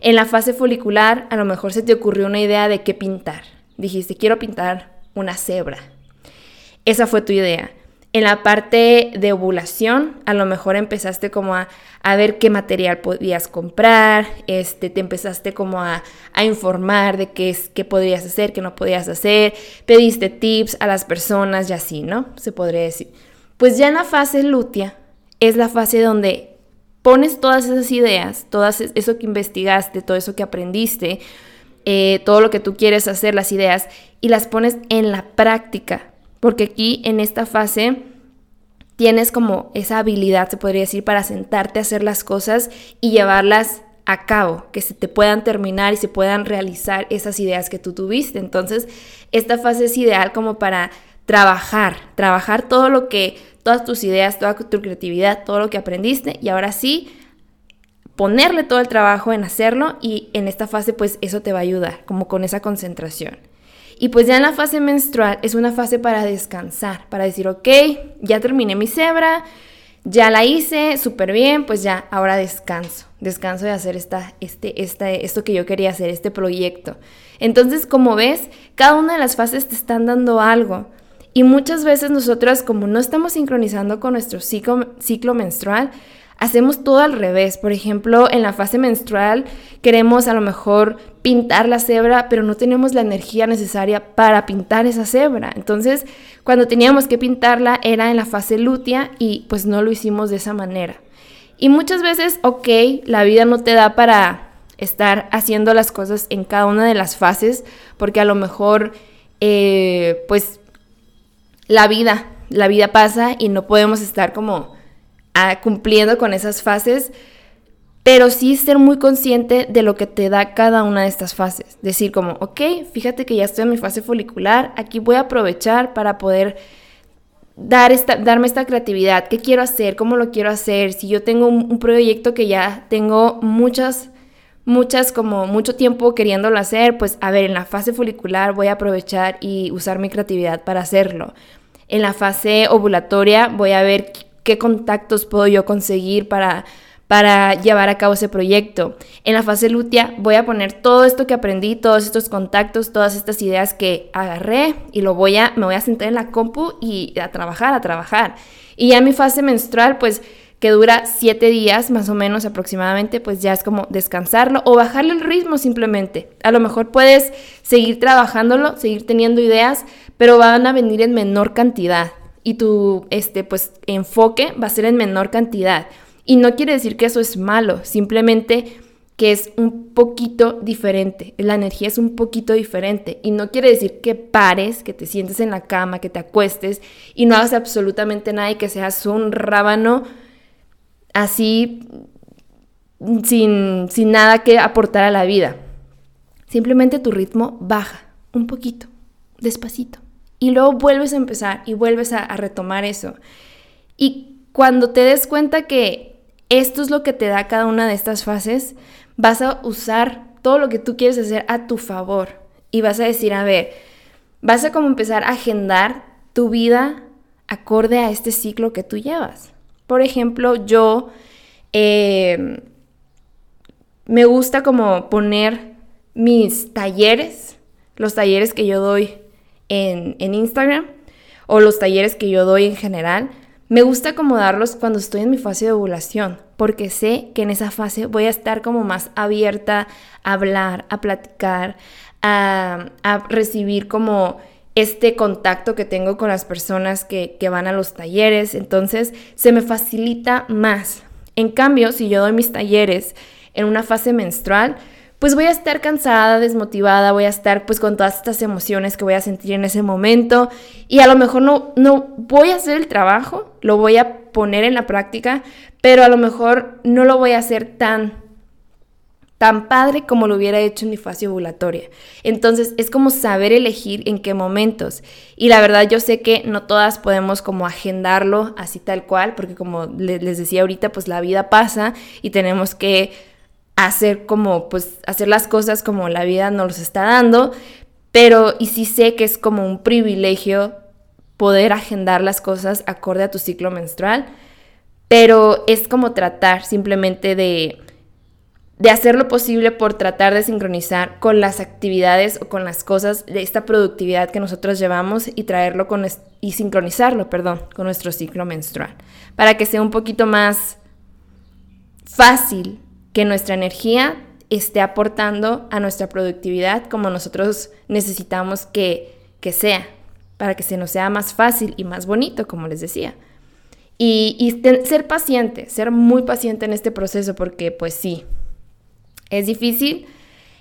En la fase folicular a lo mejor se te ocurrió una idea de qué pintar. Dijiste, quiero pintar una cebra. Esa fue tu idea. En la parte de ovulación, a lo mejor empezaste como a, ver qué material podías comprar, este, te empezaste como a, informar de qué, es, qué podrías hacer, qué no podías hacer, pediste tips a las personas y así, ¿no? Se podría decir. Pues ya en la fase lútea es la fase donde pones todas esas ideas, todo eso que investigaste, todo eso que aprendiste, eh, todo lo que tú quieres hacer, las ideas, y las pones en la práctica porque aquí en esta fase tienes como esa habilidad, se podría decir, para sentarte a hacer las cosas y llevarlas a cabo, que se te puedan terminar y se puedan realizar esas ideas que tú tuviste. Entonces, esta fase es ideal como para trabajar, trabajar todo lo que, todas tus ideas, toda tu creatividad, todo lo que aprendiste y ahora sí, ponerle todo el trabajo en hacerlo y en esta fase pues eso te va a ayudar, como con esa concentración. Y pues ya en la fase menstrual es una fase para descansar, para decir, ok, ya terminé mi cebra, ya la hice súper bien, pues ya, ahora descanso, descanso de hacer esta, este, esta, esto que yo quería hacer, este proyecto. Entonces, como ves, cada una de las fases te están dando algo. Y muchas veces nosotras, como no estamos sincronizando con nuestro ciclo, menstrual, hacemos todo al revés. Por ejemplo, en la fase menstrual queremos a lo mejor pintar la cebra, pero no tenemos la energía necesaria para pintar esa cebra. Entonces, cuando teníamos que pintarla era en la fase lútea y pues no lo hicimos de esa manera. Y muchas veces, ok, la vida no te da para estar haciendo las cosas en cada una de las fases, porque a lo mejor, eh, pues, la vida, la vida pasa y no podemos estar como cumpliendo con esas fases, pero sí ser muy consciente de lo que te da cada una de estas fases. Decir como, ok, fíjate que ya estoy en mi fase folicular, aquí voy a aprovechar para poder dar esta, darme esta creatividad. ¿Qué quiero hacer? ¿Cómo lo quiero hacer? Si yo tengo un proyecto que ya tengo muchas muchas como mucho tiempo queriéndolo hacer, pues a ver, en la fase folicular voy a aprovechar y usar mi creatividad para hacerlo. En la fase ovulatoria voy a ver qué contactos puedo yo conseguir para, para llevar a cabo ese proyecto. En la fase lútea voy a poner todo esto que aprendí, todos estos contactos, todas estas ideas que agarré y lo voy a, me voy a sentar en la compu y a trabajar, a trabajar. Y ya mi fase menstrual, pues que dura siete días más o menos aproximadamente, pues ya es como descansarlo o bajarle el ritmo simplemente. A lo mejor puedes seguir trabajándolo, seguir teniendo ideas, pero van a venir en menor cantidad y tu este, pues, enfoque va a ser en menor cantidad. Y no quiere decir que eso es malo, simplemente que es un poquito diferente, la energía es un poquito diferente y no quiere decir que pares, que te sientes en la cama, que te acuestes y no hagas absolutamente nada y que seas un rábano así sin, sin nada que aportar a la vida. Simplemente tu ritmo baja un poquito, despacito y luego vuelves a empezar y vuelves a, retomar eso. Y cuando te des cuenta que esto es lo que te da cada una de estas fases, vas a usar todo lo que tú quieres hacer a tu favor y vas a decir, a ver, vas a como empezar a agendar tu vida acorde a este ciclo que tú llevas. Por ejemplo, yo eh, me gusta como poner mis talleres, los talleres que yo doy en, Instagram o los talleres que yo doy en general, me gusta acomodarlos cuando estoy en mi fase de ovulación, porque sé que en esa fase voy a estar como más abierta a hablar, a platicar, a, recibir como este contacto que tengo con las personas que, van a los talleres, entonces se me facilita más. En cambio, si yo doy mis talleres en una fase menstrual, pues voy a estar cansada, desmotivada, voy a estar pues con todas estas emociones que voy a sentir en ese momento y a lo mejor no, no voy a hacer el trabajo, lo voy a poner en la práctica, pero a lo mejor no lo voy a hacer tan tan padre como lo hubiera hecho en mi fase ovulatoria. Entonces es como saber elegir en qué momentos. Y la verdad yo sé que no todas podemos como agendarlo así tal cual, porque como les decía ahorita, pues la vida pasa y tenemos que hacer como, pues, hacer las cosas como la vida nos los está dando, pero y sí sé que es como un privilegio poder agendar las cosas acorde a tu ciclo menstrual, pero es como tratar simplemente de de hacer lo posible por tratar de sincronizar con las actividades o con las cosas de esta productividad que nosotros llevamos y traerlo con y sincronizarlo, perdón, con nuestro ciclo menstrual, para que sea un poquito más fácil que nuestra energía esté aportando a nuestra productividad como nosotros necesitamos que, que sea, para que se nos sea más fácil y más bonito, como les decía. Y, y ser paciente, ser muy paciente en este proceso, porque pues sí, es difícil,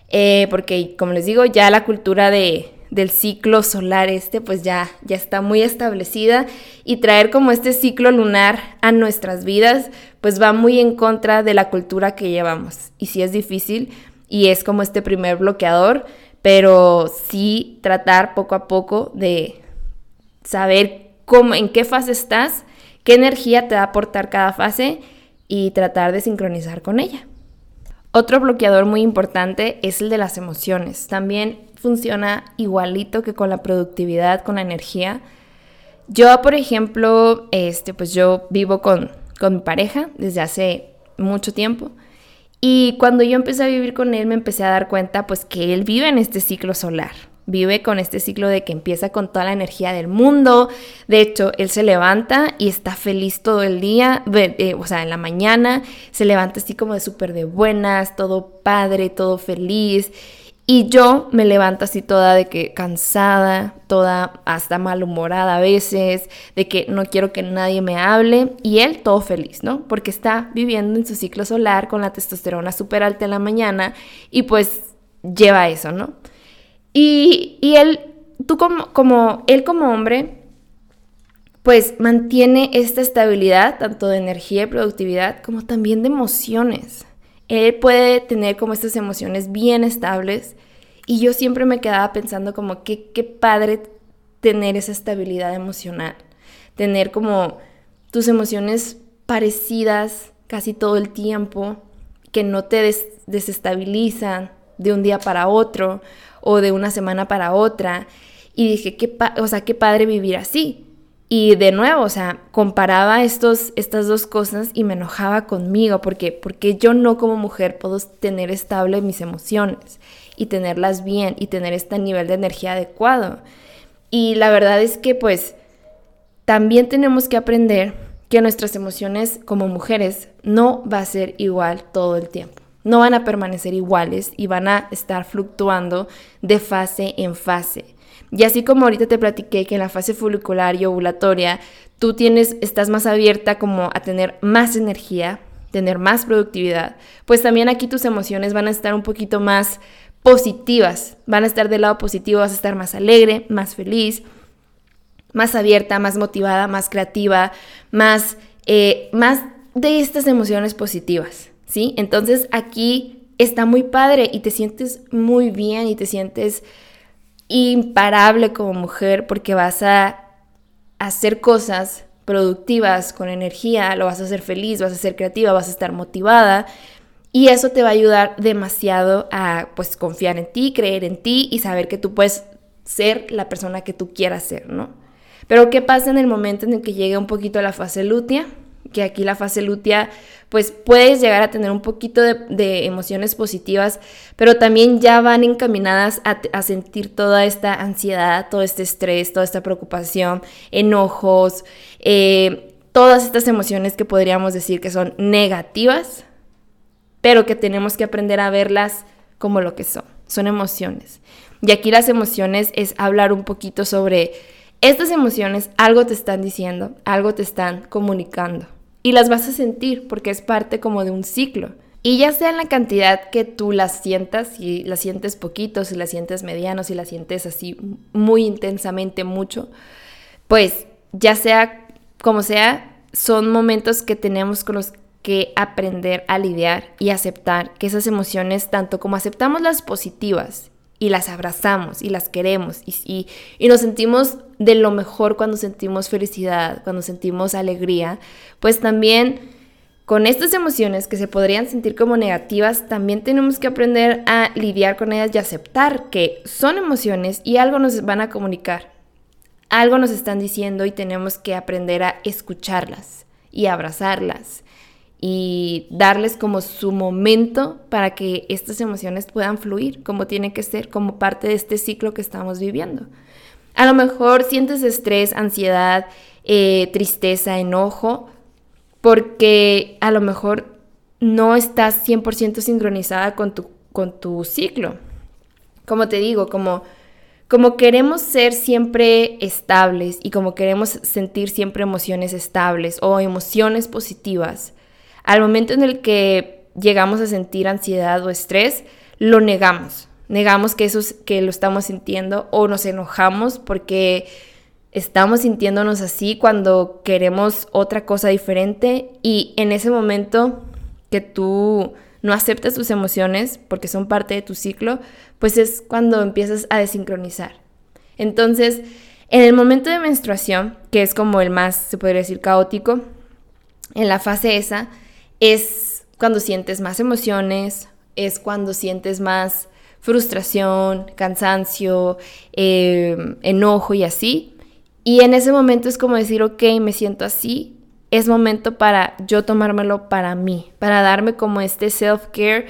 eh, porque como les digo, ya la cultura de, del ciclo solar este, pues ya, ya está muy establecida y traer como este ciclo lunar a nuestras vidas, pues va muy en contra de la cultura que llevamos. Y sí es difícil y es como este primer bloqueador, pero sí tratar poco a poco de saber cómo, en qué fase estás, qué energía te va a aportar cada fase y tratar de sincronizar con ella. Otro bloqueador muy importante es el de las emociones. También funciona igualito que con la productividad, con la energía. Yo, por ejemplo, este, pues yo vivo con, con mi pareja desde hace mucho tiempo. Y cuando yo empecé a vivir con él, me empecé a dar cuenta, pues, que él vive en este ciclo solar. Vive con este ciclo de que empieza con toda la energía del mundo. De hecho, él se levanta y está feliz todo el día. Eh, o sea, en la mañana se levanta así como de súper de buenas, todo padre, todo feliz. Y yo me levanto así toda de que cansada, toda hasta malhumorada a veces, de que no quiero que nadie me hable. Y él todo feliz, ¿no? Porque está viviendo en su ciclo solar con la testosterona súper alta en la mañana y pues lleva eso, ¿no? Y, él, tú como, como, él como hombre, pues mantiene esta estabilidad, tanto de energía y productividad, como también de emociones. Él puede tener como estas emociones bien estables y yo siempre me quedaba pensando como que qué padre tener esa estabilidad emocional, tener como tus emociones parecidas casi todo el tiempo, que no te desestabilizan de un día para otro o de una semana para otra. Y dije, qué, o sea, qué padre vivir así. Y de nuevo, o sea, comparaba estos, estas dos cosas y me enojaba conmigo porque, porque yo no como mujer puedo tener estable mis emociones y tenerlas bien y tener este nivel de energía adecuado. Y la verdad es que pues también tenemos que aprender que nuestras emociones como mujeres no va a ser igual todo el tiempo. No van a permanecer iguales y van a estar fluctuando de fase en fase. Y así como ahorita te platiqué que en la fase folicular y ovulatoria tú tienes, estás más abierta como a tener más energía, tener más productividad, pues también aquí tus emociones van a estar un poquito más positivas, van a estar del lado positivo, vas a estar más alegre, más feliz, más abierta, más motivada, más creativa, más, eh, más de estas emociones positivas, ¿sí? Entonces aquí está muy padre y te sientes muy bien y te sientes imparable como mujer porque vas a hacer cosas productivas con energía, lo vas a hacer feliz, vas a ser creativa, vas a estar motivada y eso te va a ayudar demasiado a pues confiar en ti, creer en ti y saber que tú puedes ser la persona que tú quieras ser, ¿no? Pero ¿qué pasa en el momento en el que llegue un poquito la fase lútea? Que aquí la fase lútea, pues puedes llegar a tener un poquito de, emociones positivas, pero también ya van encaminadas a, sentir toda esta ansiedad, todo este estrés, toda esta preocupación, enojos, eh, todas estas emociones que podríamos decir que son negativas, pero que tenemos que aprender a verlas como lo que son, son emociones. Y aquí las emociones es hablar un poquito sobre estas emociones, algo te están diciendo, algo te están comunicando y las vas a sentir porque es parte como de un ciclo. Y ya sea en la cantidad que tú las sientas, si las sientes poquito, si las sientes mediano, si las sientes así muy intensamente mucho, pues ya sea como sea, son momentos que tenemos con los que aprender a lidiar y aceptar que esas emociones, tanto como aceptamos las positivas y las abrazamos y las queremos y, y, nos sentimos de lo mejor cuando sentimos felicidad, cuando sentimos alegría, pues también con estas emociones que se podrían sentir como negativas, también tenemos que aprender a lidiar con ellas y aceptar que son emociones y algo nos van a comunicar, algo nos están diciendo y tenemos que aprender a escucharlas y abrazarlas y darles como su momento para que estas emociones puedan fluir como tiene que ser, como parte de este ciclo que estamos viviendo. A lo mejor sientes estrés, ansiedad, eh, tristeza, enojo, porque a lo mejor no estás 100% sincronizada con tu, con tu ciclo. Como te digo, como como queremos ser siempre estables y como queremos sentir siempre emociones estables o emociones positivas, al momento en el que llegamos a sentir ansiedad o estrés, lo negamos. Negamos que eso que lo estamos sintiendo o nos enojamos porque estamos sintiéndonos así cuando queremos otra cosa diferente y en ese momento que tú no aceptas tus emociones porque son parte de tu ciclo, pues es cuando empiezas a desincronizar. Entonces, en el momento de menstruación, que es como el más, se podría decir, caótico, en la fase esa, es cuando sientes más emociones, es cuando sientes más frustración, cansancio, eh, enojo y así. Y en ese momento es como decir, ok, me siento así, es momento para yo tomármelo para mí, para darme como este self-care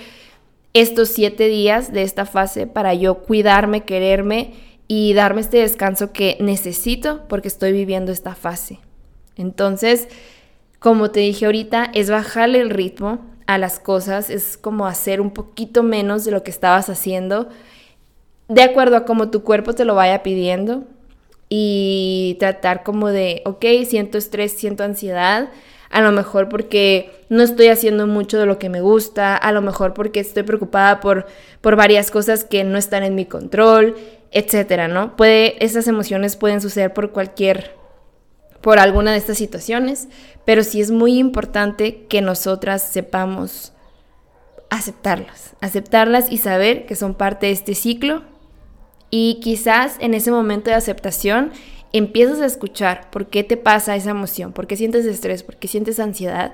estos siete días de esta fase para yo cuidarme, quererme y darme este descanso que necesito porque estoy viviendo esta fase. Entonces, como te dije ahorita, es bajarle el ritmo a las cosas, es como hacer un poquito menos de lo que estabas haciendo, de acuerdo a cómo tu cuerpo te lo vaya pidiendo y tratar como de, ok, siento estrés, siento ansiedad, a lo mejor porque no estoy haciendo mucho de lo que me gusta, a lo mejor porque estoy preocupada por, por varias cosas que no están en mi control, etcétera, ¿no? Puede, esas emociones pueden suceder por cualquier, por alguna de estas situaciones, pero sí es muy importante que nosotras sepamos aceptarlas, aceptarlas y saber que son parte de este ciclo y quizás en ese momento de aceptación empiezas a escuchar por qué te pasa esa emoción, por qué sientes estrés, por qué sientes ansiedad.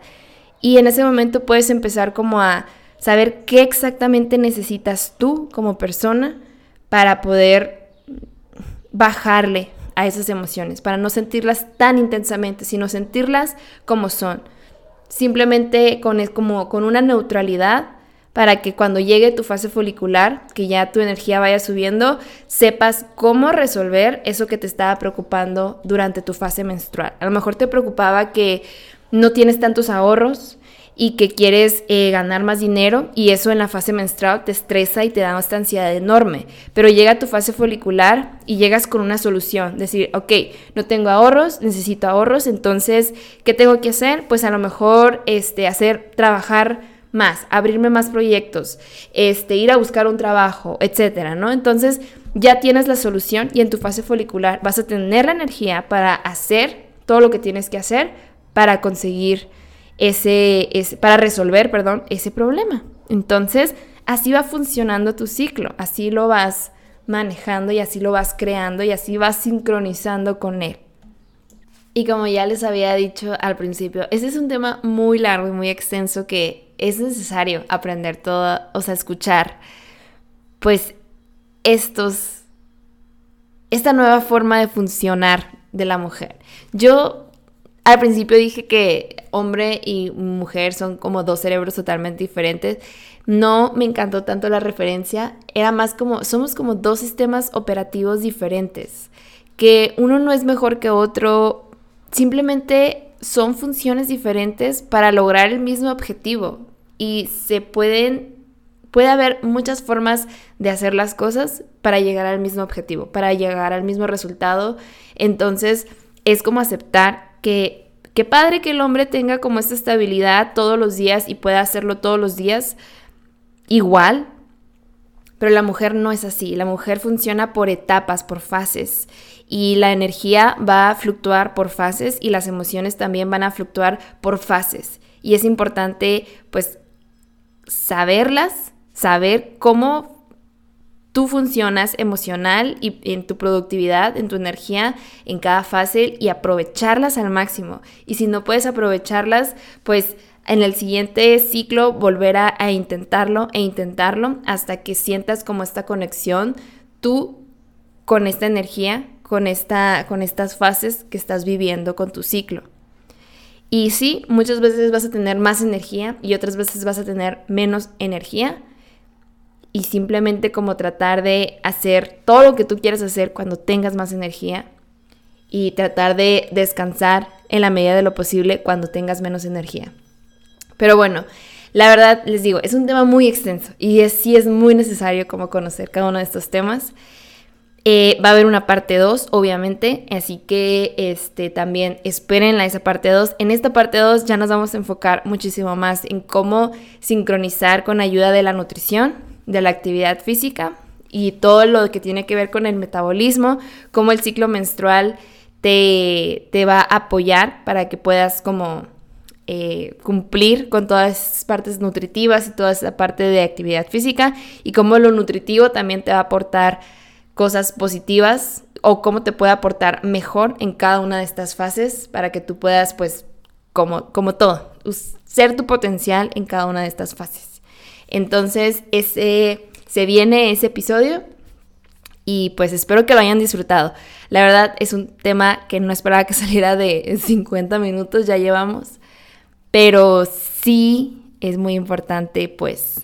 Y en ese momento puedes empezar como a saber qué exactamente necesitas tú como persona para poder bajarle a esas emociones, para no sentirlas tan intensamente, sino sentirlas como son. Simplemente con, como, con una neutralidad para que cuando llegue tu fase folicular, que ya tu energía vaya subiendo, sepas cómo resolver eso que te estaba preocupando durante tu fase menstrual. A lo mejor te preocupaba que no tienes tantos ahorros y que quieres eh, ganar más dinero y eso en la fase menstrual te estresa y te da esta ansiedad enorme. Pero llega tu fase folicular y llegas con una solución, decir, ok, no tengo ahorros, necesito ahorros, entonces, ¿qué tengo que hacer? Pues a lo mejor este, hacer, trabajar más, abrirme más proyectos, este, ir a buscar un trabajo, etcétera, ¿no? Entonces ya tienes la solución y en tu fase folicular vas a tener la energía para hacer todo lo que tienes que hacer para conseguir ese, para resolver, perdón, ese problema. Entonces, así va funcionando tu ciclo, así lo vas manejando y así lo vas creando y así vas sincronizando con él. Y como ya les había dicho al principio, ese es un tema muy largo y muy extenso que es necesario aprender todo, o sea, escuchar, pues, estos, esta nueva forma de funcionar de la mujer. Yo al principio dije que hombre y mujer son como dos cerebros totalmente diferentes. No me encantó tanto la referencia, era más como, somos como dos sistemas operativos diferentes, que uno no es mejor que otro, simplemente son funciones diferentes para lograr el mismo objetivo y se pueden puede haber muchas formas de hacer las cosas para llegar al mismo objetivo, para llegar al mismo resultado. Entonces, es como aceptar que qué padre que el hombre tenga como esta estabilidad todos los días y pueda hacerlo todos los días igual, pero la mujer no es así, la mujer funciona por etapas, por fases y la energía va a fluctuar por fases y las emociones también van a fluctuar por fases. Y es importante pues saberlas, saber cómo tú funcionas emocional y en tu productividad, en tu energía, en cada fase y aprovecharlas al máximo. Y si no puedes aprovecharlas, pues en el siguiente ciclo volver a, intentarlo e intentarlo hasta que sientas como esta conexión tú con esta energía, con, esta, con estas fases que estás viviendo con tu ciclo. Y sí, muchas veces vas a tener más energía y otras veces vas a tener menos energía. Y simplemente como tratar de hacer todo lo que tú quieras hacer cuando tengas más energía y tratar de descansar en la medida de lo posible cuando tengas menos energía. Pero bueno, la verdad les digo, es un tema muy extenso y es, sí es muy necesario como conocer cada uno de estos temas. Eh, va a haber una parte 2, obviamente, así que este, también esperen esa parte 2. En esta parte 2 ya nos vamos a enfocar muchísimo más en cómo sincronizar con ayuda de la nutrición, de la actividad física y todo lo que tiene que ver con el metabolismo, cómo el ciclo menstrual te, te va a apoyar para que puedas como eh, cumplir con todas esas partes nutritivas y toda esa parte de actividad física y cómo lo nutritivo también te va a aportar cosas positivas o cómo te puede aportar mejor en cada una de estas fases para que tú puedas, pues, como, como todo, ser tu potencial en cada una de estas fases. Entonces, ese, se viene ese episodio y pues espero que lo hayan disfrutado. La verdad es un tema que no esperaba que saliera de 50 minutos, ya llevamos, pero sí es muy importante pues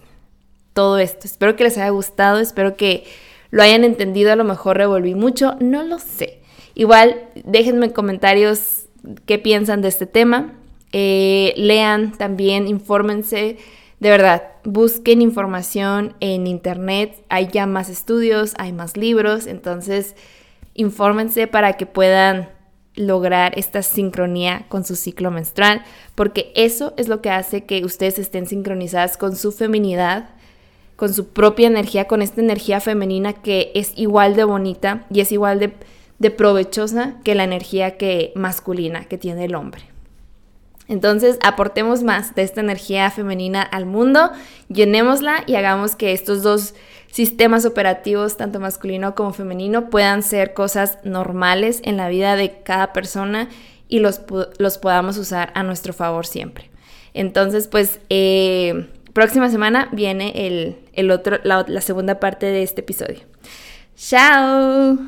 todo esto. Espero que les haya gustado, espero que lo hayan entendido, a lo mejor revolví mucho, no lo sé. Igual, déjenme en comentarios qué piensan de este tema. Eh, lean también, infórmense. De verdad, busquen información en internet. Hay ya más estudios, hay más libros. Entonces, infórmense para que puedan lograr esta sincronía con su ciclo menstrual, porque eso es lo que hace que ustedes estén sincronizadas con su feminidad con su propia energía, con esta energía femenina que es igual de bonita y es igual de, provechosa que la energía que masculina que tiene el hombre. Entonces, aportemos más de esta energía femenina al mundo, llenémosla y hagamos que estos dos sistemas operativos, tanto masculino como femenino, puedan ser cosas normales en la vida de cada persona y los, los podamos usar a nuestro favor siempre. Entonces, pues, eh, próxima semana viene el, otro, la segunda parte de este episodio. ¡Chao!